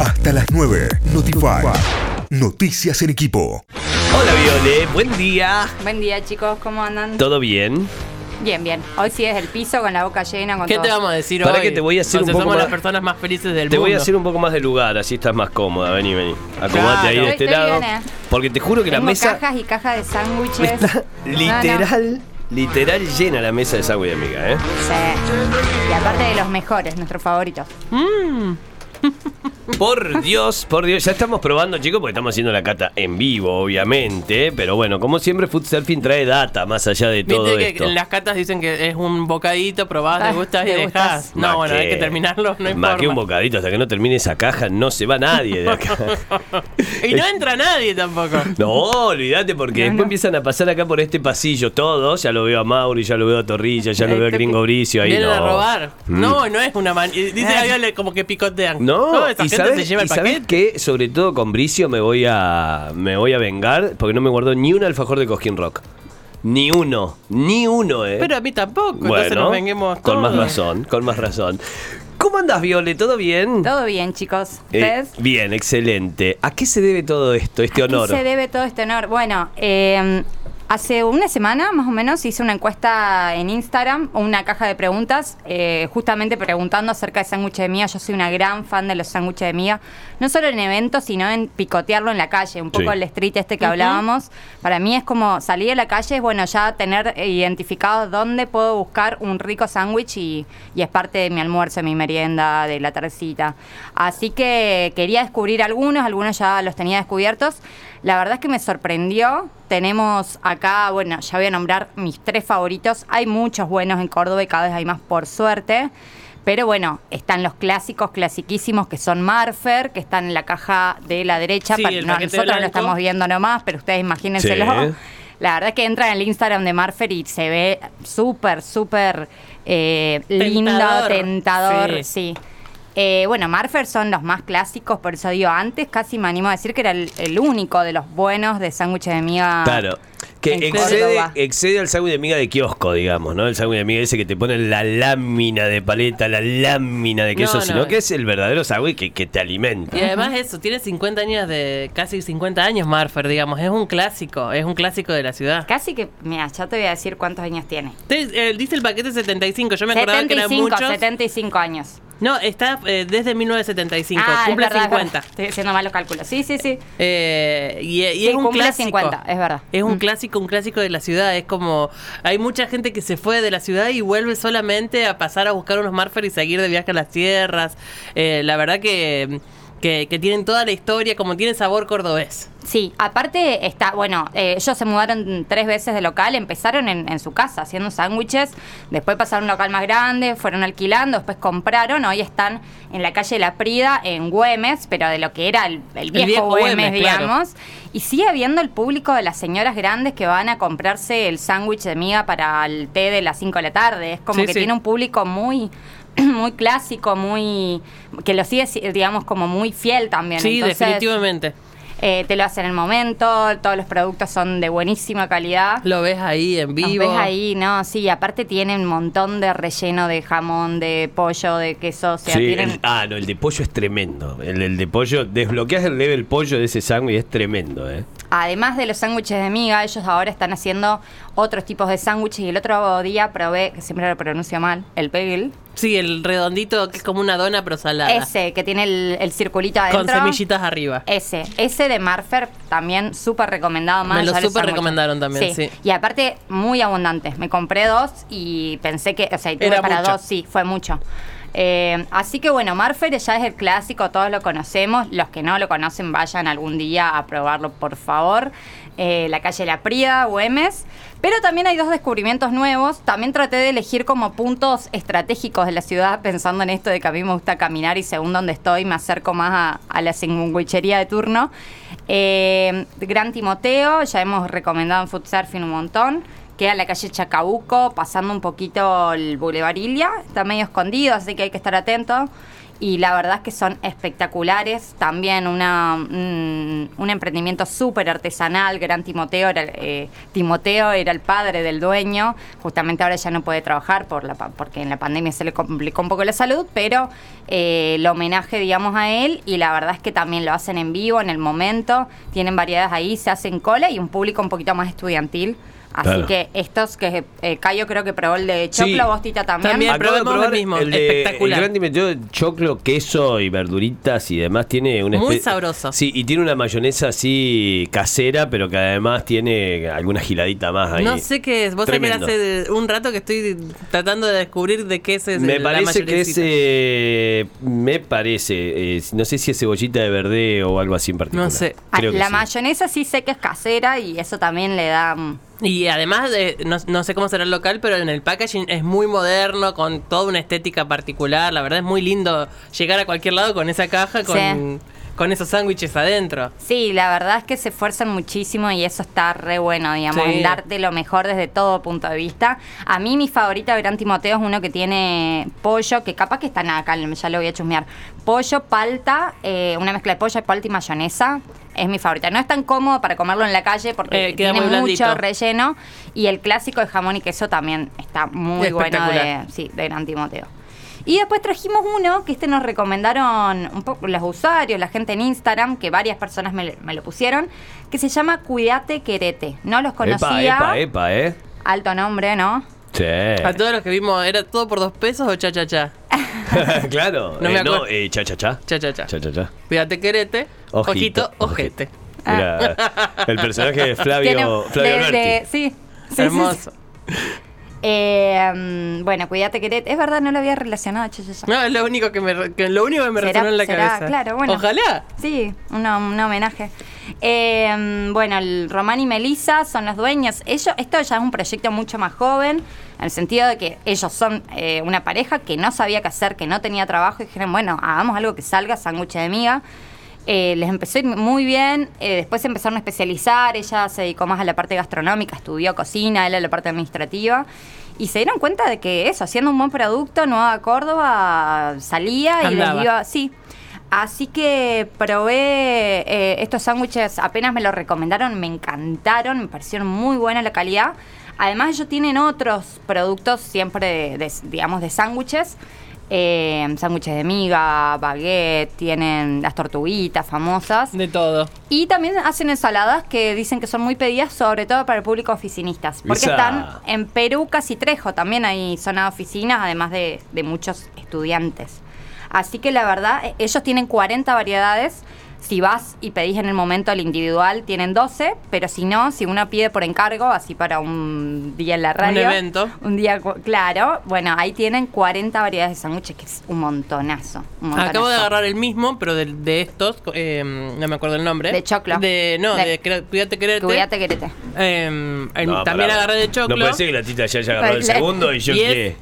Hasta las 9. Notify. Noticias en equipo. Hola Viole, buen día. Buen día chicos, ¿cómo andan? ¿Todo bien? Bien, bien. Hoy sí es el piso con la boca llena. Con ¿Qué todo. te vamos a decir Para hoy? que te voy a hacer un poco somos más- las personas más felices del Te mundo. voy a hacer un poco más de lugar, así estás más cómoda. Vení, vení. Acomódate Claro. ahí de este Estoy lado. bien, eh. Porque te juro que la mesa cajas y cajas de sándwiches. está No, no. literal, literal llena la mesa de sándwich, amiga, ¿eh? Sí. Y aparte de los mejores, nuestros favoritos. Por Dios, por Dios. Ya estamos probando, chicos, porque estamos haciendo la cata en vivo, obviamente. Pero bueno, como siempre, Food Surfing trae data más allá de todo Viste que esto. en las catas dicen que es un bocadito, probás, Ah, te gustas y dejás. No, bueno, hay que terminarlo, no hay Más que un bocadito, hasta que no termine esa caja, no se va nadie de acá. Y no entra nadie tampoco. No, olvídate, porque No, después no. empiezan a pasar acá por este pasillo todos. Ya lo veo a Mauri, ya lo veo a Torrilla, ya lo veo a Gringo Bricio ahí. Vienen no. a robar. Mm. No, no es una man. y Dice Ah. Gabriel como que picotean. No, esa y sabes, se lleva y el sabes paquete. que sobre todo con Bricio me voy a me voy a vengar porque no me guardó ni un alfajor de Cosquín Rock. Ni uno, ni uno, eh. Pero a mí tampoco. entonces nos venguemos con más todos. razón, con más razón. ¿Cómo andas, Viole? ¿Todo bien? Todo bien, chicos. Eh, ¿Ustedes? bien, excelente. ¿A qué se debe todo esto, este ¿A qué honor? se debe todo este honor? Bueno, eh, hace una semana más o menos hice una encuesta en Instagram, una caja de preguntas, eh, justamente preguntando acerca de sándwiches de miga. Yo soy una gran fan de los sándwiches de miga, no solo en eventos, sino en picotearlo en la calle, un poco Sí. el street este que hablábamos. Para mí es como salir a la calle, es bueno ya tener identificado dónde puedo buscar un rico sándwich y, y es parte de mi almuerzo, mi merienda, de la tardecita. Así que quería descubrir algunos, algunos ya los tenía descubiertos. La verdad es que me sorprendió. Tenemos acá, bueno, ya voy a nombrar mis tres favoritos. Hay muchos buenos en Córdoba y cada vez hay más por suerte. Pero bueno, están los clásicos, clasiquísimos, que son Marfer, que están en la caja de la derecha. Sí, no, nosotros lo estamos viendo nomás, pero ustedes imagínenselo. Sí. La verdad es que entra en el Instagram de Marfer y se ve súper, súper eh, lindo, Tentador. tentador. Sí. Sí. Eh, bueno, Marfer son los más clásicos, por eso digo, antes casi me animo a decir que era el, el único de los buenos de sándwiches de miga. Claro. Que excede, excede al sándwich de miga de kiosco, digamos, ¿no? El sándwich de miga ese que te pone la lámina de paleta, la lámina de queso, No, no. sino que es el verdadero sándwich que, que te alimenta. Y además eso, tiene 50 años de, casi 50 años Marfer, digamos, es un clásico, es un clásico de la ciudad. Casi que, mira, ya te voy a decir cuántos años tiene. Te- eh, dice el paquete 75, yo me acordaba que eran 75, muchos. 75 años. No, está eh, desde 1975, ah, cumple es verdad, es 50. verdad. Estoy haciendo mal los cálculos. Sí, sí, sí. Eh, y, y Sí, es un cumple clásico. 50, es verdad. Es un Mm. clásico, un clásico de la ciudad. Es como. Hay mucha gente que se fue de la ciudad y vuelve solamente a pasar a buscar unos Marfer y seguir de viaje a las tierras. Eh, la verdad que, que, que tienen toda la historia, como tiene sabor cordobés. Sí, aparte está, bueno, eh, ellos se mudaron tres veces de local, empezaron en, en su casa haciendo sándwiches, después pasaron a un local más grande, fueron alquilando, después compraron, hoy están en la calle La Prida, en Güemes, pero de lo que era el, el viejo, viejo Güemes, Güemes, claro. digamos. Y sigue habiendo el público de las señoras grandes que van a comprarse el sándwich de miga para el té de las 5 de la tarde. Es como Sí, que sí. tiene un público muy muy clásico, muy que lo sigue digamos como muy fiel también. Sí, Entonces, definitivamente. eh, te lo hacen en el momento, todos los productos son de buenísima calidad. Lo ves ahí en vivo. ves ahí, ¿no? Sí, aparte tienen un montón de relleno de jamón, de pollo, de queso, o sea, Sí, tienen... el- ah, no, el de pollo es tremendo. El, el de pollo, desbloqueas el level pollo de ese sándwich y es tremendo, ¿eh? Además de los sándwiches de miga, ellos ahora están haciendo otros tipos de sándwiches y el otro día probé, que siempre lo pronuncio mal, el bagel. Sí, el redondito que es como una dona pero salada. Ese, que tiene el, el circulito adentro. Con semillitas arriba. Ese, ese de Marfer también súper recomendado más. Me lo súper recomendaron también, sí. Y aparte, muy abundante. Me compré dos y pensé que, o sea, y tuve Era para mucho. dos, sí, fue mucho. Eh, así que bueno, Marfer ya es el clásico, todos lo conocemos. Los que no lo conocen, vayan algún día a probarlo, por favor. Eh, la calle La Prida, Güemes. Pero también hay dos descubrimientos nuevos. También traté de elegir como puntos estratégicos de la ciudad, pensando en esto de que a mí me gusta caminar y según donde estoy me acerco más a, a la sandwichería de turno. Eh, Gran Timoteo, ya hemos recomendado en Food Surfing un montón. Queda la calle Chacabuco, pasando un poquito el Boulevard Ilia. Está medio escondido, así que hay que estar atento. Y la verdad es que son espectaculares. También una, un, un emprendimiento súper artesanal. Gran Timoteo era, eh, Timoteo era el padre del dueño. Justamente ahora ya no puede trabajar por la, porque en la pandemia se le complicó un poco la salud, pero eh, el homenaje, digamos, a él. Y la verdad es que también lo hacen en vivo, en el momento. Tienen variedades ahí, se hacen cola y un público un poquito más estudiantil. Así Claro. que estos que eh, Cayo creo que probó el de choclo, Sí. vos Tita también. También. Acabo de probar el mismo, el de- espectacular. El Gran Timoteo, choclo, queso y verduritas y demás tiene una Muy sabroso. Sí, y tiene una mayonesa así casera, pero que además tiene alguna giladita más ahí. No sé qué es. Vos sabés hace un rato que estoy tratando de descubrir de qué es el- Me la parece que es, eh, me parece, eh, no sé si es cebollita de verde o algo así en particular. No sé. Ah, que la sí. mayonesa sí sé que es casera y eso también le da... Y además, eh, no, no sé cómo será el local, pero en el packaging es muy moderno, con toda una estética particular. La verdad es muy lindo llegar a cualquier lado con esa caja, con, Sí. Con esos sándwiches adentro. Sí, la verdad es que se esfuerzan muchísimo y eso está re bueno, digamos, Sí. en darte lo mejor desde todo punto de vista. A mí mi favorita de Gran Timoteo es uno que tiene pollo, que capaz que están acá, ya lo voy a chusmear. Pollo, palta, eh, una mezcla de pollo, palta y mayonesa. Es mi favorita. No es tan cómodo para comerlo en la calle porque Eh, tiene mucho relleno. Y el clásico de jamón y queso también está muy bueno de, sí, de Gran Timoteo. Y después trajimos uno que este nos recomendaron un poco los usuarios, la gente en Instagram, que varias personas me, me lo pusieron, que se llama Cuídate Querete. No los conocía. Epa, epa, epa, ¿eh? Alto nombre, ¿no? Sí. A todos los que vimos, ¿era todo por dos pesos o cha cha cha? claro. No eh, me no, acuerdo. eh, cha, cha, cha. Cha cha cha. Cha, cha, cha. Cuídate querete, ojito, ojete. Mira, el personaje de Flavio, Flavio de- Alberti. de- sí. Sí, sí, sí. Eh, bueno, Cuídate Querete. Es verdad, no lo había relacionado. che, che, che. No, es lo único que me, que lo único que me ¿Será- resonó en la será? cabeza. Claro, bueno. Ojalá. Sí, una- un homenaje. Eh, bueno, el Román y Melissa son los dueños. Ellos, esto ya es un proyecto mucho más joven, en el sentido de que ellos son eh, una pareja que no sabía qué hacer, que no tenía trabajo, y dijeron, bueno, hagamos algo que salga, sándwich de miga. Eh, les empezó a ir muy bien, eh, después se empezaron a especializar, ella se dedicó más a la parte gastronómica, estudió cocina, él a la parte administrativa. Y se dieron cuenta de que eso, haciendo un buen producto, Nueva Córdoba salía y les iba, sí. Así que probé eh, estos sándwiches, apenas me los recomendaron, me encantaron, me parecieron muy buena la calidad. Además ellos tienen otros productos siempre, de, de- digamos, de sándwiches. Eh, sándwiches de miga, baguette, tienen las tortuguitas famosas. De todo. Y también hacen ensaladas que dicen que son muy pedidas, sobre todo para el público oficinistas. Porque Esa. están en Perú, casi Trejo, también hay zona de oficinas, además de, de muchos estudiantes. Así que la verdad, eh, ellos tienen 40 variedades. Si vas y pedís en el momento el individual, tienen 12, pero si no, si uno pide por encargo, así para un día en la radio. evento. Un día, claro. Bueno, ahí tienen 40 variedades de sándwiches, que es un montonazo. un Acabo de agarrar el mismo, pero de, de estos, eh, no me acuerdo el nombre. De choclo. De, no, De- de, Cuídate Querete. Cuídate, querete. Eh, el- No, también pará. agarré de choclo. No puede ser que la tita ya haya agarrado el Le- segundo y yo y es qué. eh,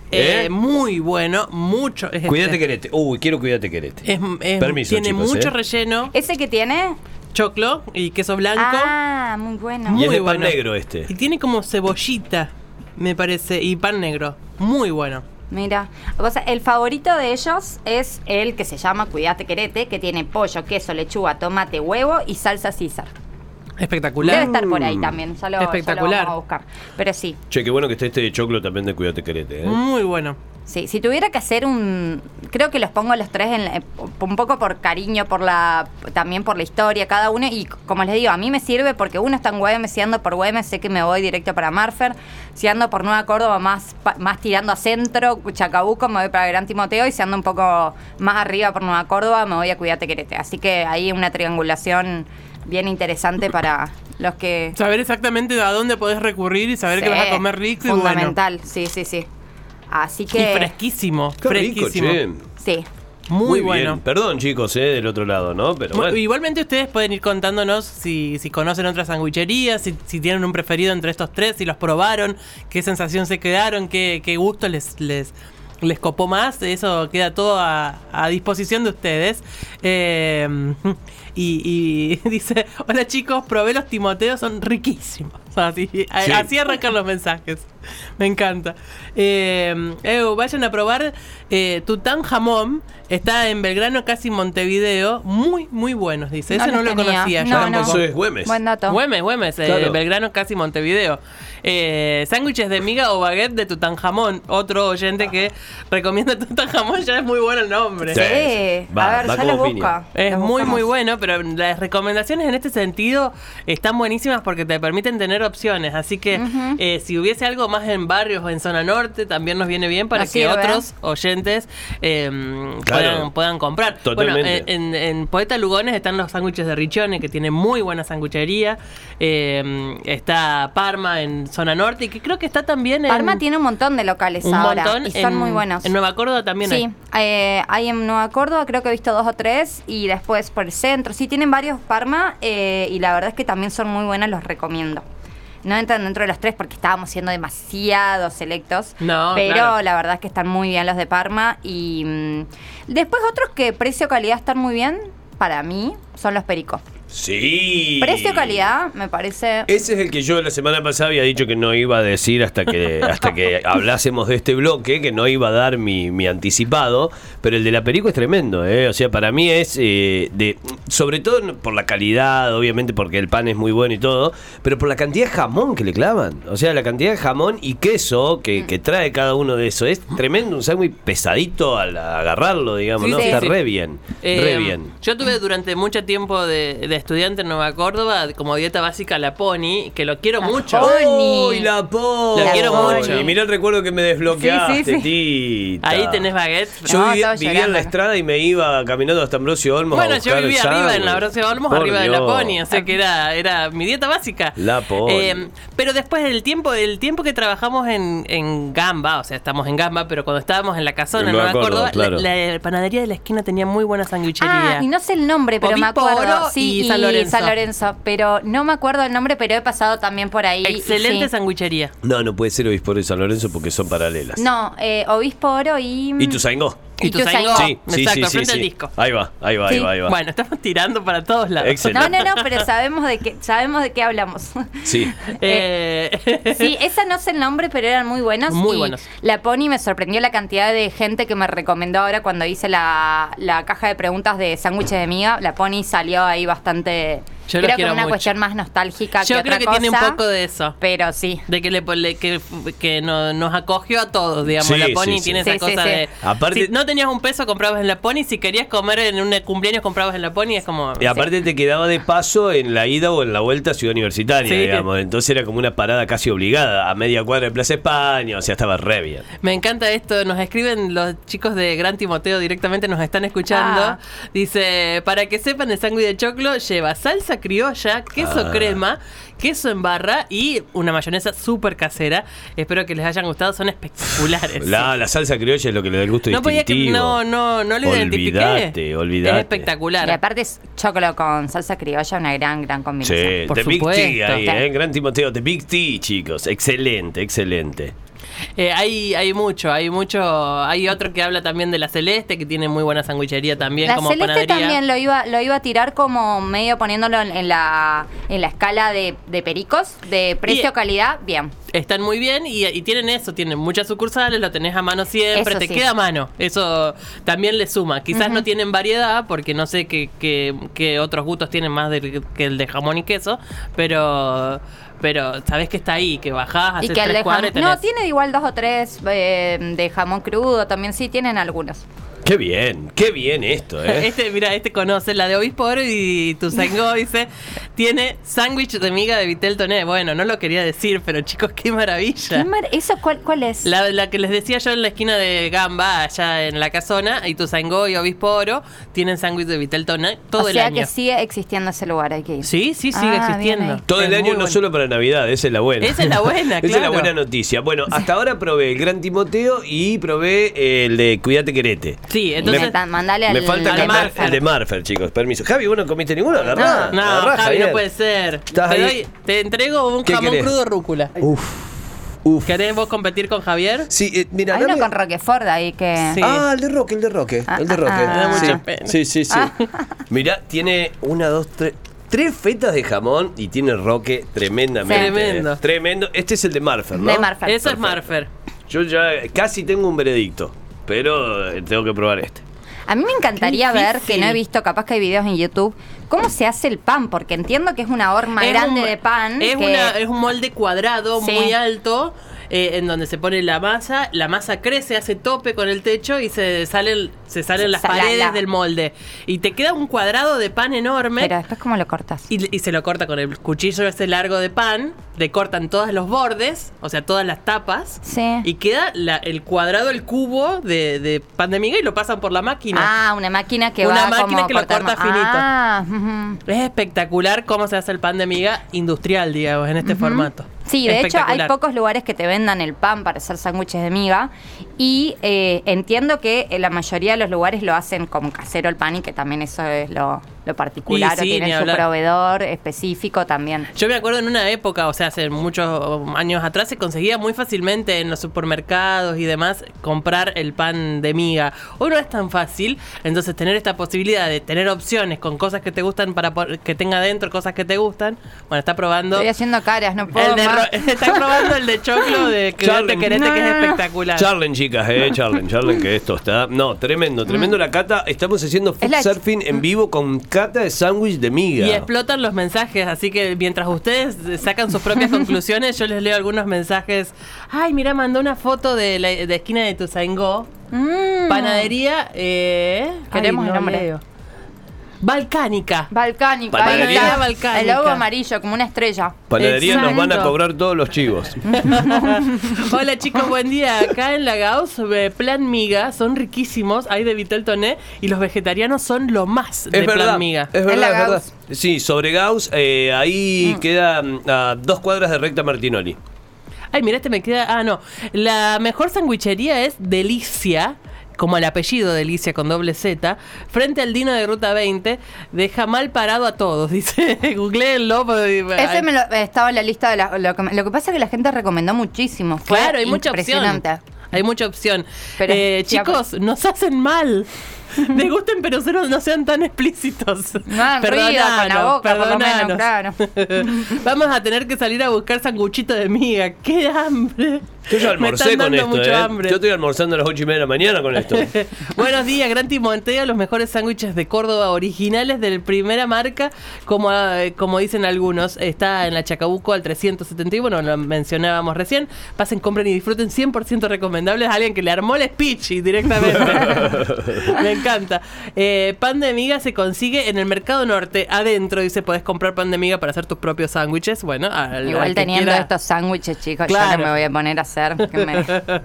¿Eh? muy bueno, mucho. es Cuídate este. querete. Uy, quiero cuídate querete. Es, es- Permiso, tiene chicos, mucho ¿eh? relleno, ¿Ese que tiene? choclo y queso blanco. Ah, muy bueno. Y es muy de pan negro este. Y tiene como cebollita, me parece, y pan negro. Muy bueno. Mira, o sea, el favorito de ellos es el que se llama Cuídate Querete, que tiene pollo, queso, lechuga, tomate, huevo y salsa César. Espectacular. Debe estar por ahí también, ya lo, ya lo Espectacular. vamos a buscar. Pero sí, Che, qué bueno que está este de choclo también de cuídate querete. ¿eh? Muy bueno. Sí, si tuviera que hacer un... Creo que los pongo los tres en la- un poco por cariño, por la también por la historia, cada uno. Y como les digo, a mí me sirve porque uno está en Güemes, si ando por Güemes sé que me voy directo para Marfer. Si ando por Nueva Córdoba, más, más tirando a centro, Chacabuco, me voy para Gran Timoteo. Y si ando un poco más arriba por Nueva Córdoba, me voy a Cuídate Querete. Así que ahí una triangulación bien interesante para los que... Saber exactamente a dónde podés recurrir y saber que Sí, vas a comer rico y bueno. Fundamental, sí, sí, sí. Así Y que... fresquísimo. Qué rico, fresquísimo. che. Sí. Muy, bueno. Perdón, chicos, eh, del otro lado, ¿no? Pero bueno. Igualmente ustedes pueden ir contándonos si, si conocen otras sandwicherías, si, si tienen un preferido entre estos tres, si los probaron, qué sensación se quedaron, qué, qué gusto les, les, les copó más. Eso queda todo a, a disposición de ustedes. Eh, y, y dice, hola chicos, probé los timoteos, son riquísimos. Así, a- así arrancan los mensajes. Me encanta. Eh, vayan a probar eh, Tutankamón. Está en Belgrano, casi Montevideo. Muy, muy buenos, dice. Ese no, lo tenía. conocía. yo No. Eso es Güemes. Buen dato. Güemes, Güemes, eh, Claro. Belgrano, casi Montevideo. Eh, sándwiches de miga o baguette de Tutankamón. Otro oyente que recomienda Tutankamón, ya es muy bueno el nombre. Sí. Sí, Va- a ver, va ya lo busca. Es muy, buscamos. muy bueno, pero las recomendaciones en este sentido están buenísimas porque te permiten tener opciones. Así que eh, si hubiese algo más en barrios o en zona norte, también nos viene bien para que otros oyentes eh, Claro. puedan, puedan comprar. Totalmente. Bueno, en, en Poeta Lugones están los sándwiches de Riccione, que tiene muy buena sanguchería. Eh, está Parma en zona norte y que creo que está también en... Parma tiene un montón de locales un ahora montón y son en- muy buenos. En Nueva Córdoba también hay. Sí, eh, hay en Nueva Córdoba, creo que he visto dos o tres, y después por el centro. Sí, tienen varios Parma, eh, y la verdad es que también son muy buenos, los recomiendo. No entran dentro de los tres porque estábamos siendo demasiado selectos. No, pero claro. la verdad es que están muy bien los de Parma. Y mm, después otros que precio-calidad están muy bien, para mí, son los pericos. Sí. Precio-calidad, me parece. Ese es el que yo la semana pasada había dicho que no iba a decir hasta que hasta que hablásemos de este bloque, que no iba a dar mi, mi anticipado, pero el de la Perico es tremendo, ¿eh? O sea, para mí es eh, de sobre todo por la calidad, obviamente porque el pan es muy bueno y todo, pero por la cantidad de jamón que le clavan. O sea, la cantidad de jamón y queso que, que trae cada uno de esos es tremendo, un sándwich pesadito al agarrarlo, digamos, Sí, ¿no? sí, Está sí. re bien, Eh, re bien. Yo tuve durante mucho tiempo de, de estudiante en Nueva Córdoba como dieta básica la Pony, que lo quiero mucho. Pony. ¡Uy, la Pony! La quiero mucho. Y mirá el recuerdo que me desbloqueaste, Sí, sí, sí. tita. Ahí tenés baguette. Yo No, vivía, en la estrada y me iba caminando hasta Ambrosio Olmos. a Bueno, yo vivía arriba en la. Ambrosio Olmos, Por arriba de la. Pony, o sea que era, era mi dieta básica. La Pony. Eh, pero después del tiempo, el tiempo que trabajamos en, en Gamba, o sea, estamos en Gamba, pero cuando estábamos en la casona En Nueva Nueva Córdoba, Córdoba, claro. la, la panadería de la esquina tenía muy buena sanguichería. Ah, y no sé el nombre, pero me acuerdo. Sí, y San Lorenzo. San Lorenzo. Pero no me acuerdo el nombre, pero he pasado también por ahí. Excelente sí. sanguichería. No, no puede ser Obispo de San Lorenzo porque son paralelas. No, eh, Obispo Oro y. ¿Y tu Zaingó? ¿Y tu. Zaingó? Sí, sí, Exacto, sí, sí, frente al disco. Ahí va, ahí va, ahí va, ahí va. Bueno, estamos tirando para todos lados. Excelente. No, no, no, pero sabemos de qué, sabemos de qué hablamos. Sí. Eh, Sí, esa no sé el nombre, pero eran muy buenos. Muy y buenos. La Pony me sorprendió la cantidad de gente que me recomendó ahora cuando hice la, la caja de preguntas de sándwiches de miga. La Pony salió ahí bastante. Yo creo que quiero una mucho. cuestión más nostálgica Yo que creo otra que tiene un cosa, poco de eso. Pero sí. De que, le, le- que, que no- nos acogió a todos, digamos. Sí, la Pony sí, sí. tiene Sí, esa sí, cosa sí. de. Aparte- si no tenías un peso, comprabas en la Pony. Si querías comer en un cumpleaños, comprabas en la Pony. Es como. Y aparte te quedaba de paso en la ida o en la vuelta a Ciudad Universitaria, Sí. digamos. Entonces era como una parada casi obligada, a media cuadra de Plaza España, o sea, estaba re bien. Me encanta esto, nos escriben los chicos de Gran Timoteo directamente, nos están escuchando. Ah. Dice, para que sepan, el sándwich de choclo lleva salsa criolla, queso Ah. crema, queso en barra y una mayonesa súper casera. Espero que les hayan gustado, son espectaculares. La, la salsa criolla es lo que le da el gusto no podía que distintivo. no, no, no lo identifiqué. Olvídate, olvídate. Es espectacular. Y aparte es chocolo con salsa criolla, una gran, gran Sí, combinación. Por The Big. T ahí. ¿eh? Gran Timoteo, The Big T, chicos. Excelente, excelente. Eh, hay, hay mucho, hay mucho. Hay otro que habla también de la Celeste, que tiene muy buena sanguichería también, La como celeste panadería. también lo iba, lo iba a tirar como medio poniéndolo en, en la, en la escala de, de pericos, de precio-calidad, bien. Están muy bien y, y tienen eso, tienen muchas sucursales, lo tenés a mano siempre, Eso te sí. queda a mano. Eso también le suma. Quizás no tienen variedad, porque no sé qué, qué- qué otros gustos tienen más del- que el de jamón y queso, pero pero sabés que está ahí, que bajás, Y haces que el tres de y jamón. No, tiene igual dos o tres eh, de jamón crudo, también sí tienen algunos. Qué bien, qué bien esto, ¿eh? Este, mira, este conoce la de Obispo Oro y tu Sango dice, tiene sándwich de miga de Vitel Toné. Bueno, no lo quería decir, pero chicos, qué maravilla. ¿Qué mar- ¿Eso cuál, cuál es? La, la que les decía yo en la esquina de Gamba, allá en la casona, y Tuzangó y Obispo Oro tienen sándwich de Vitel Toné todo o el sea año. que sigue existiendo ese lugar, hay que ir. Sí, sí, sigue Ah, existiendo. Todo el Es año, no bueno. solo para Navidad, esa es la buena. Esa es la buena, Esa es la claro. buena noticia. Bueno, hasta ahora probé el Gran Timoteo y probé el de Cuídate Querete. Sí, Me entonces... ta- mandale al, Me falta al cantar Marfer. el de Marfer, chicos. Permiso. Javi, ¿vos no comiste ninguno? Agarrá. No, agarrá, Javi, Javier. no puede ser. Te, Estás ahí. doy- te entrego un ¿Qué jamón querés? crudo rúcula. Uf. Uf. ¿Querés vos competir con Javier? Sí, eh, mira, Hay uno dame- con Roquefort ahí que... Sí. Ah, el de Roque, el de Roque. Ah, el de ah, Roque. ah. Me sí. mucha pena. sí, sí, sí. Ah. Mirá, tiene una, dos, tres. Tres fetas de jamón y tiene roque tremendamente. Sí. Tremendo. Tremendo. Este es el de Marfer, ¿no? De Marfer. Eso es. Marfer. Yo ya casi tengo un veredicto, pero eh, tengo que probar este. A mí me encantaría ver, que no he visto, capaz que hay videos en YouTube, cómo se hace el pan, porque entiendo que es una horma Es grande un- de pan. Es, que- una- es un molde cuadrado Sí. muy alto. Eh, en donde se pone la masa, la masa crece, hace tope con el techo y se salen, se salen las paredes del molde. Y te queda un cuadrado de pan enorme. Pero después, ¿cómo lo cortas? Y, y se lo corta con el cuchillo ese largo de pan, le cortan todos los bordes, o sea, todas las tapas, Sí. y queda la- el cuadrado, el cubo de, de pan de miga y lo pasan por la máquina. Ah, una máquina que Una va máquina como que lo corta finito. Ah. Es espectacular cómo se hace el pan de miga industrial, digamos, en este formato. Sí, de hecho hay pocos lugares que te vendan el pan para hacer sándwiches de miga. Y eh, entiendo que en la mayoría de los lugares lo hacen como casero el pan y que también eso es lo, lo particular sí, o tienen su hablar. proveedor específico también. Yo me acuerdo en una época, o sea, hace muchos años atrás, se conseguía muy fácilmente en los supermercados y demás comprar el pan de miga. Hoy no es tan fácil, entonces tener esta posibilidad de tener opciones con cosas que te gustan para que tenga dentro cosas que te gustan. Bueno, está probando. Estoy haciendo caras, no puedo El de más. ro- está probando el de choclo de que Charlen. te querete, que es espectacular. Charlen, chicas, eh, charlen, charlen, que esto está. No, tremendo, tremendo la cata. Estamos haciendo food surfing en vivo con cata de sándwich de miga. Y explotan los mensajes, así que mientras ustedes sacan sus propias conclusiones, yo les leo algunos mensajes. Ay, mira, mandó una foto de la de esquina de Tuzaingó. Mm. Panadería, eh, Queremos ay, el no nombre. leo. Balcánica. Balcánica. Panadería. ahí está. Balcánica. El logo amarillo, como una estrella. Panadería nos van a cobrar todos los chivos. Hola chicos, buen día. Acá en la Gauss, eh, plan miga, son riquísimos. Hay de Vitel Toné y los vegetarianos son lo más de es verdad, plan miga. es verdad, la es verdad. Sí, sobre Gauss, eh, ahí queda mm, a dos cuadras de recta Martinoli. Ay, mira, este me queda. Ah, no. La mejor sandwichería es Delicia. Como el apellido Delicia con doble Z, frente al Dino de Ruta 20, deja mal parado a todos. Dice, googleenlo. Ese me lo, estaba en la lista de la, lo, que, lo que pasa es que la gente recomendó muchísimo. Fue Claro, hay mucha opción. Hay mucha opción. Pero, Eh, chicos, nos hacen mal. Degusten, pero cero- no sean tan explícitos. No. Vamos a tener que salir a buscar sanguchito de miga. ¡Qué hambre! Yo ya Me almorcé están con dando esto, mucho eh. hambre. Yo estoy almorzando a las ocho y media de la mañana con esto. Buenos días, Gran Timotea, los mejores sándwiches de Córdoba, originales de primera marca, como, eh, como dicen algunos. Está en la Chacabuco al 371, lo mencionábamos recién. Pasen, compren y disfruten, 100% recomendables. Alguien que le armó el speech directamente. Me encanta. Eh, pan de miga se consigue en el Mercado Norte, adentro, dice, podés comprar pan de miga para hacer tus propios sándwiches. Bueno, al- Igual al teniendo quiera- estos sándwiches, chicos, Claro. yo no me voy a poner a hacer. Que me-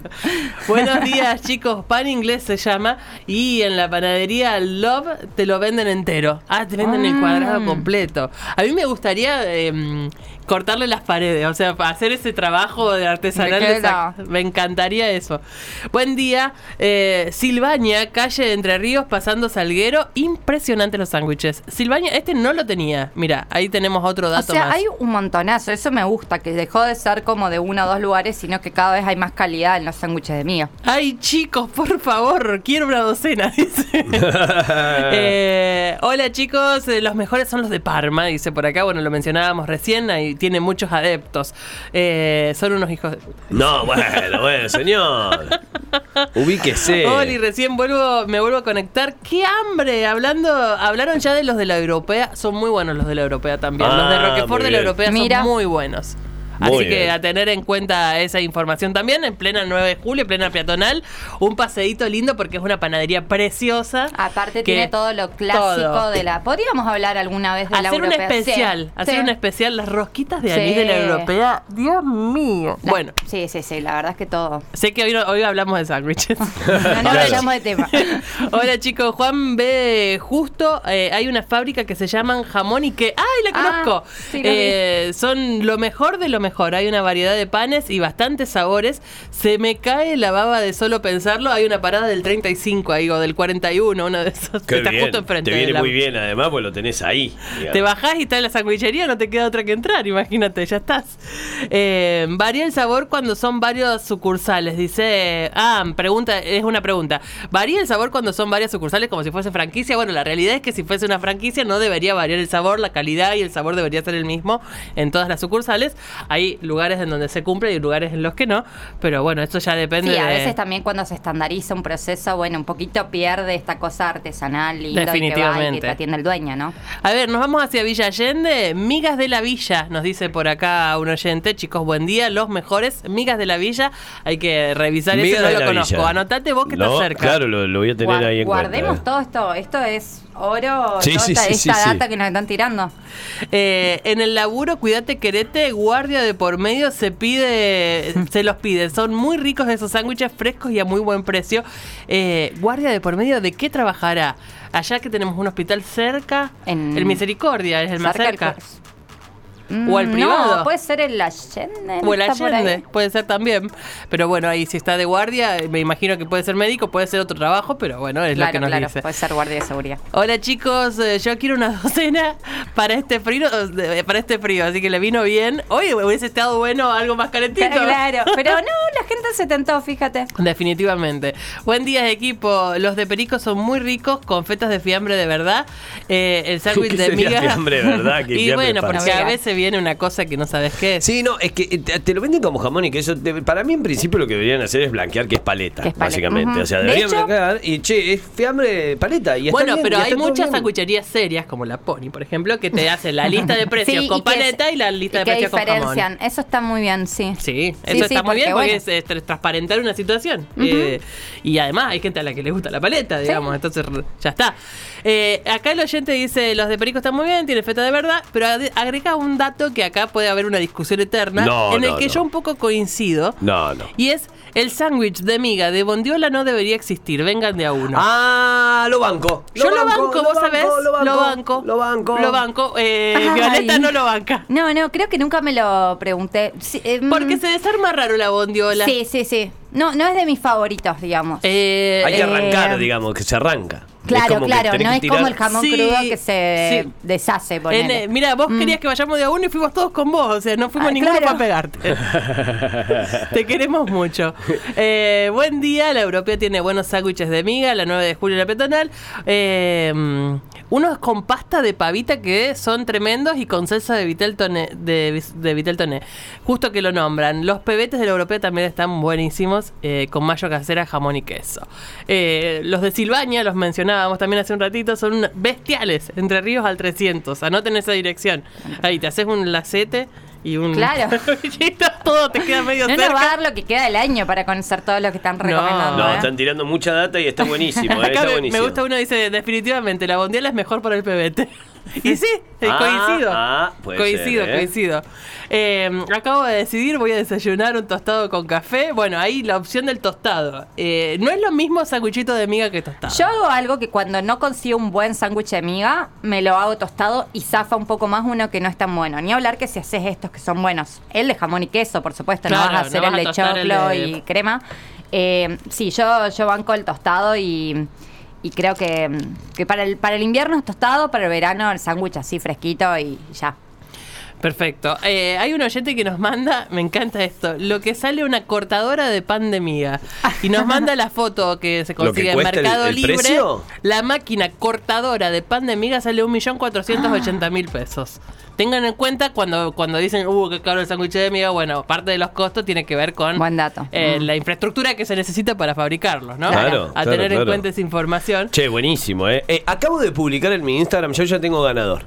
Buenos días, chicos. Pan inglés se llama. Y en la panadería Love te lo venden entero. Ah, te venden el cuadrado completo. A mí me gustaría em, cortarle las paredes. O sea, hacer ese trabajo de artesanal. Me encantaría eso. Buen día. Eh, Silvania, calle de Entre Ríos, pasando Salguero. Impresionantes los sándwiches. Silvania, este no lo tenía. Mira, ahí tenemos otro O dato sea, más. hay un montonazo, eso me gusta, que dejó de ser como de uno o dos lugares, sino que cada vez hay más calidad en los sándwiches de miga. Ay, chicos, por favor, quiero una docena, dice. Eh, hola, chicos, eh, los mejores son los de Parma, dice por acá. Bueno, lo mencionábamos recién, ahí tiene muchos adeptos. Eh, son unos hijos de puta. No, bueno, bueno, señor. Ubíquese. Oli, recién vuelvo, me vuelvo a conectar. ¡Qué hambre! Hablando, hablaron ya de los de la europea. Son muy buenos los de la europea también. los de Ah, Roquefort de la europea Mira. son muy buenos. Muy Así que bien. a tener en cuenta esa información también, en plena 9 de julio, plena peatonal, un paseíto lindo porque es una panadería preciosa. Aparte que tiene todo lo clásico todo. de la... Podríamos hablar alguna vez de la Hacer un. Sí, especial, hacer sí. un especial, las rosquitas de Sí. anís de la europea. Dios mío. La- Bueno, Sí, sí, sí, la verdad es que todo. sé que hoy, hoy hablamos de sándwiches. No Claro. vayamos de tema. Hola chicos, Juan B. Justo, eh, hay una fábrica que se llaman Jamón y que... ¡Ay, la Ah, conozco! Eh, son lo mejor de lo mejor. Mejor. Hay una variedad de panes y bastantes sabores. Se me cae la baba de solo pensarlo. Hay una parada del 35 ahí, o del 41, uno de esos. Qué Está bien. justo enfrente. Te viene la- muy bien, además, pues lo tenés ahí. digamos. Te bajás y está en la sandwichería, no te queda otra que entrar, imagínate, ya estás. Eh, varía el sabor cuando son varios sucursales, dice... Ah, pregunta, es una pregunta. ¿Varía el sabor cuando son varias sucursales como si fuese franquicia? Bueno, la realidad es que si fuese una franquicia no debería variar el sabor, la calidad y el sabor debería ser el mismo en todas las sucursales. Hay lugares en donde se cumple y lugares en los que no, pero bueno, eso ya depende Sí, a de... veces también cuando se estandariza un proceso, bueno, un poquito pierde esta cosa artesanal y que va y Definitivamente. que te atiende el dueño, ¿no? A ver, nos vamos hacia Villa Allende. Migas de la Villa, nos dice por acá un oyente. Chicos, buen día. Los mejores migas de la Villa. Hay que revisar Miga eso, no lo conozco. Villa. Anotate vos que No, estás cerca. Claro, lo, lo voy a tener Guar- ahí en guardemos cuenta. todo esto. Esto es oro, Sí, toda sí, esta, sí, esta sí, sí. data que nos están tirando. Eh, en el laburo, cuídate, querete, guardia de por medio se pide, se los pide. Son muy ricos esos sándwiches frescos y a muy buen precio. Eh, guardia de por medio, ¿de qué trabajará? Allá que tenemos un hospital cerca, En- el Misericordia es el más cerca. O el Mm, privado. No, puede ser el Allende. O el. Allende, puede ser también. Pero bueno, ahí si está de guardia, me imagino que puede ser médico, puede ser otro trabajo, pero bueno, es lo que nos claro, dice. puede ser guardia de seguridad. Hola chicos, eh, yo quiero una docena para este frío, eh, para este frío, así que le vino bien. Hoy hubiese estado bueno algo más calentito. Claro, pero no, la gente se tentó, fíjate. Definitivamente. Buen día, equipo. Los de Perico son muy ricos, con fetas de fiambre de verdad. Eh, el sándwich ¿Qué de miga. fiambre de verdad? ¿Qué y bueno, porque a Miga. Viene una cosa que no sabes qué es. Sí, no, es que eh, te, te lo venden como jamón y que eso para mí en principio lo que deberían hacer es blanquear que es paleta, Que es paleta. básicamente. Ujú. O sea, De deberían hecho- blanquear y che, es fiambre paleta y está Bueno, bien, pero y hay muchas sangucherías serias, como la Pony, por ejemplo, que te hacen la lista de precios Sí, con y que es- paleta y la lista y de precios con jamón. Eso está muy bien, sí. Sí, eso Sí, sí, está muy bien porque, porque bueno. es, es tr- transparentar una situación. Eh, y además hay gente a la que le gusta la paleta, digamos, entonces ya está. Eh, acá el oyente dice, los de Perico están muy bien, tiene feta de verdad, pero agrega un dato que acá puede haber una discusión eterna, No, en el que no. yo un poco coincido. No, no. Y es, el sándwich de miga de bondiola no debería existir, vengan de a uno. Ah, lo banco. Yo lo banco, vos sabés. Lo banco. Lo banco. Lo banco. Lo banco. Eh. Violeta no lo banca. No, no, creo que nunca me lo pregunté. Sí, eh, mm, Porque se desarma raro la bondiola. Sí, sí, sí. No, no es de mis favoritos, digamos. Eh, Hay que Eh, arrancar, digamos, que se arranca. Claro, como claro. No es tirar- como el jamón Sí, crudo que se sí. deshace, En, eh, mira, vos querías que vayamos de a uno y fuimos todos con vos. O sea, no fuimos Ah, ninguno claro. para pegarte. Te queremos mucho. Eh, buen día. La europea tiene buenos sándwiches de miga. La 9 de julio la peatonal. Eh, mm, unos con pasta de pavita que son tremendos y con salsa de vitel toné. De, de vitel toné. Justo que lo nombran. Los pebetes de la europea también están buenísimos. eh, con mayo casera, jamón y queso. Eh, los de Silvaña, los mencionábamos también hace un ratito, son bestiales. Entre Ríos al 300. Anoten esa dirección. Ahí te haces un lacete y un. Claro. todo te queda medio no cerca. nos va a dar lo que queda del año para conocer todo lo que están recomendando. No, ¿eh? están tirando mucha data y está buenísimo. eh, Acá está me, buenísimo. me gusta uno dice definitivamente la bondiola es mejor para el pebete. Y sí, eh, Ah, coincido. ah, puede coincido, ser, ¿eh? coincido. Eh, acabo de decidir, voy a desayunar un tostado con café. Bueno, ahí la opción del tostado. Eh, no es lo mismo sanguichito de miga que tostado. Yo hago algo que cuando no consigo un buen sándwich de miga, me lo hago tostado y zafa un poco más uno que no es tan bueno. Ni hablar que si haces estos que son buenos. El de jamón y queso, por supuesto, Claro, no vas a no hacer vas el a de el choclo de- y crema. Eh, sí, yo, yo banco el tostado y, y creo que, que para, el, para el invierno es tostado, para el verano el sándwich así fresquito y ya. Perfecto. Eh, hay un oyente que nos manda, me encanta esto, lo que sale una cortadora de pan de miga. Y nos manda la foto que se ¿Lo que consigue en cuesta el- Mercado el Libre. precio? La máquina cortadora de pan de miga sale 1.480.000 pesos. Tengan en cuenta cuando, cuando dicen, uh, qué caro el sándwich de miga, bueno, parte de los costos tiene que ver con Buen dato. eh, Mm. la infraestructura que se necesita para fabricarlos, ¿no? Claro, A claro, tener en claro. cuenta esa información. Che, buenísimo, ¿eh? Eh, Acabo de publicar en mi Instagram, yo ya tengo ganador.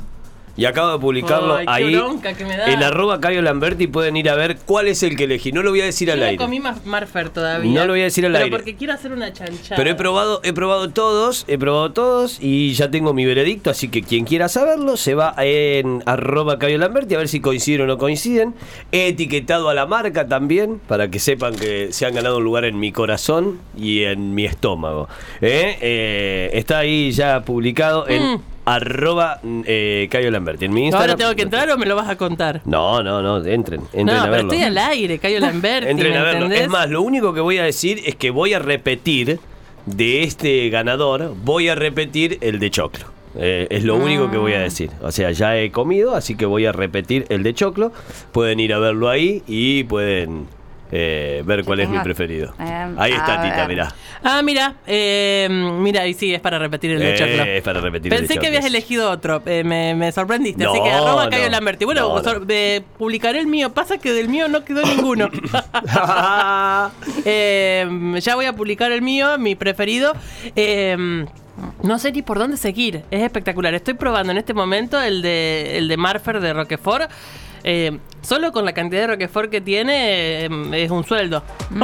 Y acabo de publicarlo Ay, qué ahí. bronca que me da. En arroba Cayo Lamberti pueden ir a ver cuál es el que elegí. No lo voy a decir Yo al no aire. comí más Marfer todavía. No lo voy a decir al pero aire. porque quiero hacer una chanchada. Pero he probado, he probado todos, he probado todos y ya tengo mi veredicto, así que quien quiera saberlo se va en arroba Cayo Lamberti a ver si coinciden o no coinciden. He etiquetado a la marca también para que sepan que se han ganado un lugar en mi corazón y en mi estómago. ¿Eh? Eh, está ahí ya publicado en Mm. Arroba eh, Cayo Lamberti. En mi Instagram. ¿Ahora tengo que entrar o me lo vas a contar? No, no, no, entren, entren no, a pero verlo. estoy al aire, Cayo Lamberti, Entren ¿me a verlo. entendés? Es más, lo único que voy a decir es que voy a repetir de este ganador, voy a repetir el de choclo. Eh, es lo único que voy Ah. a decir. O sea, ya he comido, así que voy a repetir el de choclo. Pueden ir a verlo ahí y pueden eh, ver cuál es mi tenga- preferido. eh, ahí está, Tita, mirá. Ah, mira, eh, mira, y sí, es para repetir el de Eh, choclo. es para repetir el de Pensé que choclo, habías elegido otro, eh, me, me sorprendiste, así que arroba Cayo no. Lamberti. Bueno, No, no. sor- eh, publicaré el mío, pasa que del mío no quedó ninguno. Eh, ya voy a publicar el mío, mi preferido. Eh, no sé ni por dónde seguir. Es espectacular. Estoy probando en este momento el de, el de Marfer de Roquefort. Eh, solo con la cantidad de Roquefort que tiene eh, es un sueldo.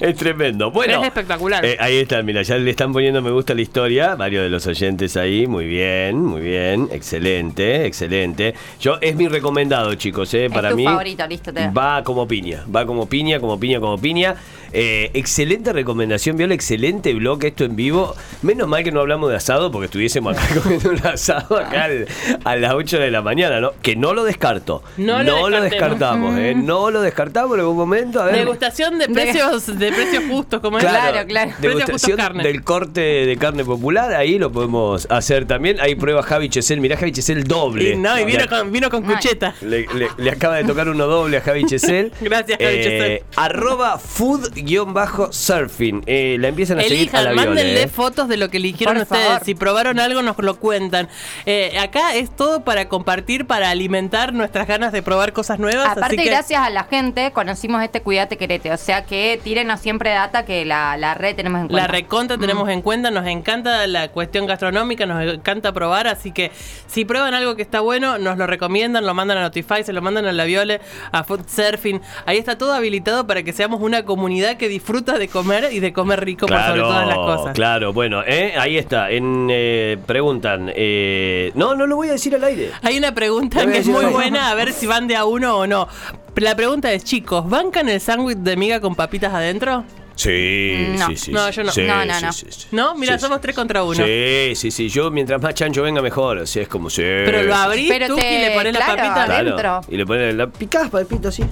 es tremendo. Bueno, Es espectacular. eh, ahí está, mira, ya le están poniendo me gusta a la historia. Varios de los oyentes ahí. Muy bien, muy bien. Excelente, excelente. Yo, es mi recomendado, chicos, eh, para tu mí. favorito, listo, te- Va como piña. Va como piña, como piña, como piña. Eh, excelente recomendación, Viola. Excelente blog, esto en vivo. Menos mal que no hablamos de asado, porque estuviésemos acá comiendo un asado acá al- a las 8 de la mañana, ¿no? Que no lo descarto. No lo descartamos, ¿eh? No lo descartamos en algún momento. A ver. Degustación de precios, de precios justos, como es. Claro, claro. Degustación carne. del corte de carne popular, ahí lo podemos hacer también. Ahí prueba Javi Chesel. Mirá, Javi Chesel doble. Y no, y vino Le- con, vino con cucheta. le, le- le acaba de tocar uno doble a Javi Chesel. Gracias, Javi Chesel. Arroba food-surfing. Eh, la empiezan a seguir a la Elijan, mándenle eh. fotos de lo que eligieron Por ustedes. favor. Si probaron algo, nos lo cuentan. Eh, acá es todo para compartir, para alimentar nuestras ganas de probar cosas nuevas. Aparte, así que gracias a la gente, conocimos este Cuídate Querete. O sea que tírenos siempre data que la, la red tenemos en cuenta. La recontra tenemos en cuenta, nos encanta la cuestión gastronómica, nos encanta probar, así que si prueban algo que está bueno, nos lo recomiendan, lo mandan a Notify, se lo mandan a la Viole, a Food Surfing. Ahí está todo habilitado para que seamos una comunidad que disfruta de comer y de comer rico por sobre todas las cosas. Claro, bueno, eh, ahí está. En, eh, preguntan. eh, no, no lo voy a decir al aire. Hay una pregunta que es muy buena, a ver si van de a uno o no. La pregunta es, chicos, ¿bancan el sándwich de miga con papitas adentro? Sí, No. sí, sí. No, yo no. sí, No, no, no. sí, sí. ¿No? Mira, Sí, somos sí. tres contra uno. Sí, sí, sí. Yo, mientras más chancho venga, mejor. O sea, es como, sí. Pero lo abrís Pero tú te- y le pones la claro, papita. adentro. Claro. Y le pones la picás papito así.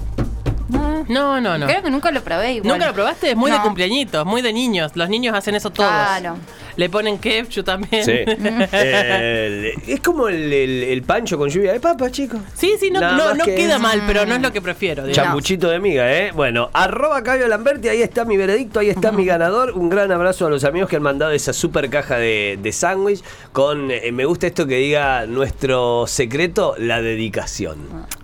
No, No, no. Creo que nunca lo probé igual. ¿Nunca lo probaste? Es muy de cumpleañitos, muy de niños. Los niños hacen eso todos. Claro. Le ponen ketchup también. Sí. Eh, es como el, el- el pancho con lluvia de papa, chicos. sí, sí, no, no, no que- queda mal, pero no es lo que prefiero. digamos. Chambuchito de miga, ¿eh? Bueno, arroba Cabio Lamberti, ahí está mi veredicto, ahí está mi ganador. Un gran abrazo a los amigos que han mandado esa super caja de, de sándwich con, eh, me gusta esto que diga nuestro secreto, la dedicación.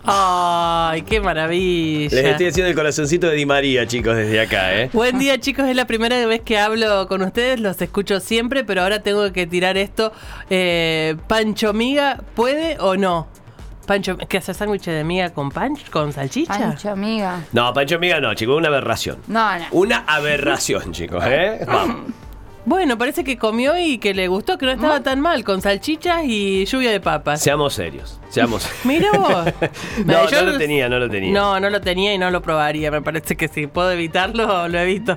Ay, qué maravilla. Les estoy haciendo el corazoncito de Di María, chicos, desde acá, ¿eh? Buen día chicos, es la primera vez que hablo con ustedes, los escucho siempre, pero ahora tengo que tirar esto. Eh, ¿Pancho miga puede o no? Pancho, ¿qué hace sándwich de miga con pancho, con salchicha? Pancho, amiga. No, Pancho Miga no, chicos, una aberración. No, no. Una aberración, chicos, ¿eh? Vamos. Bueno, parece que comió y que le gustó, que no estaba tan mal, con salchichas y lluvia de papas. Seamos serios, seamos serios. Mira vos. No, Yo no lo tenía, no lo tenía. No, no lo tenía y no lo probaría. Me parece que si puedo evitarlo, lo evito.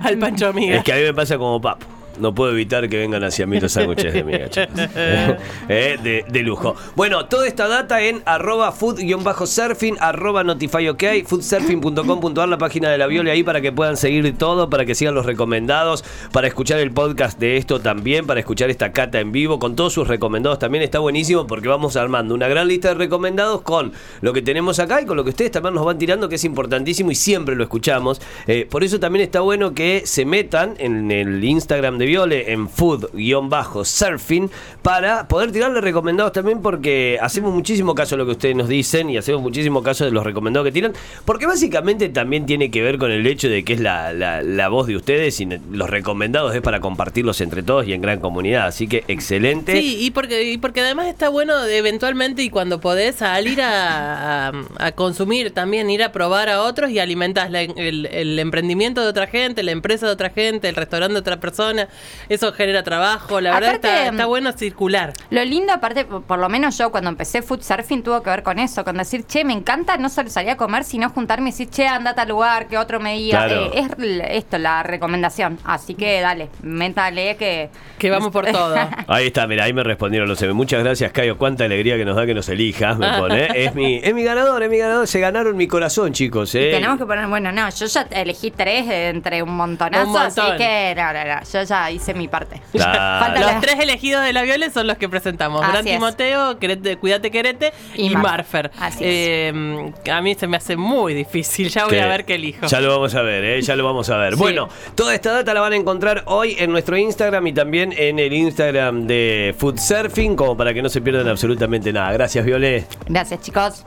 Al pancho amiga. Es que a mí me pasa como papo. No puedo evitar que vengan hacia mí los sándwiches de miga. Eh, de, de lujo. Bueno, toda esta data en arroba food-surfing, arroba notifyok, foodsurfing.com.ar, la página de la Viole ahí para que puedan seguir todo, para que sigan los recomendados, para escuchar el podcast de esto también, para escuchar esta cata en vivo, con todos sus recomendados también está buenísimo porque vamos armando una gran lista de recomendados con lo que tenemos acá y con lo que ustedes también nos van tirando, que es importantísimo y siempre lo escuchamos. Eh, por eso también está bueno que se metan en el Instagram de Viole, en food-surfing, para poder tirarle recomendados también porque hacemos muchísimo caso de lo que ustedes nos dicen y hacemos muchísimo caso de los recomendados que tiran, porque básicamente también tiene que ver con el hecho de que es la, la- la voz de ustedes y los recomendados es para compartirlos entre todos y en gran comunidad. Así que excelente. Sí, y porque, y porque además está bueno eventualmente y cuando podés al ir a, a- consumir también, ir a probar a otros y alimentás la- el emprendimiento de otra gente, la empresa de otra gente, el restaurante de otra persona. Eso genera trabajo, la verdad está, está bueno circular. Lo lindo, aparte, por lo menos yo cuando empecé food surfing tuvo que ver con eso, con decir, che, me encanta no solo salir a comer, sino juntarme y decir, che, andate al lugar, que otro me diga. Claro. Eh, es esto la recomendación. Así que dale, métale que. Que vamos por todo. Ahí está, mira, ahí me respondieron los. Muchas gracias, Cayo. Cuánta alegría que nos da que nos elijas, me pone. Es mi, es mi ganador, es mi ganador. Se ganaron mi corazón, chicos. ¿eh? Tenemos que poner, bueno, no, yo ya elegí tres de entre un montonazo, Un montón. así que no, no, no, yo ya hice mi parte. Claro. Los la- tres elegidos de la Viole son los que presentamos. Así Gran es. Timoteo, Querete- Cuídate Querete y, Y Marfer. Marfer. Así Eh, a mí se me hace muy difícil. Ya voy a ver qué elijo. Ya lo vamos a ver, ¿eh? ya lo vamos a ver. Sí. Bueno, toda esta data la van a encontrar hoy en nuestro Instagram y también en el Instagram de Food Surfing, como para que no se pierdan absolutamente nada. Gracias, Violet. Gracias, chicos.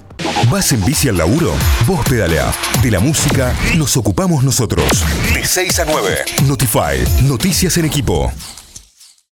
¿Vas en bici al laburo? Vos pedaleá. De la música nos ocupamos nosotros. De 6 a 9. Notify. Noticias en equipo.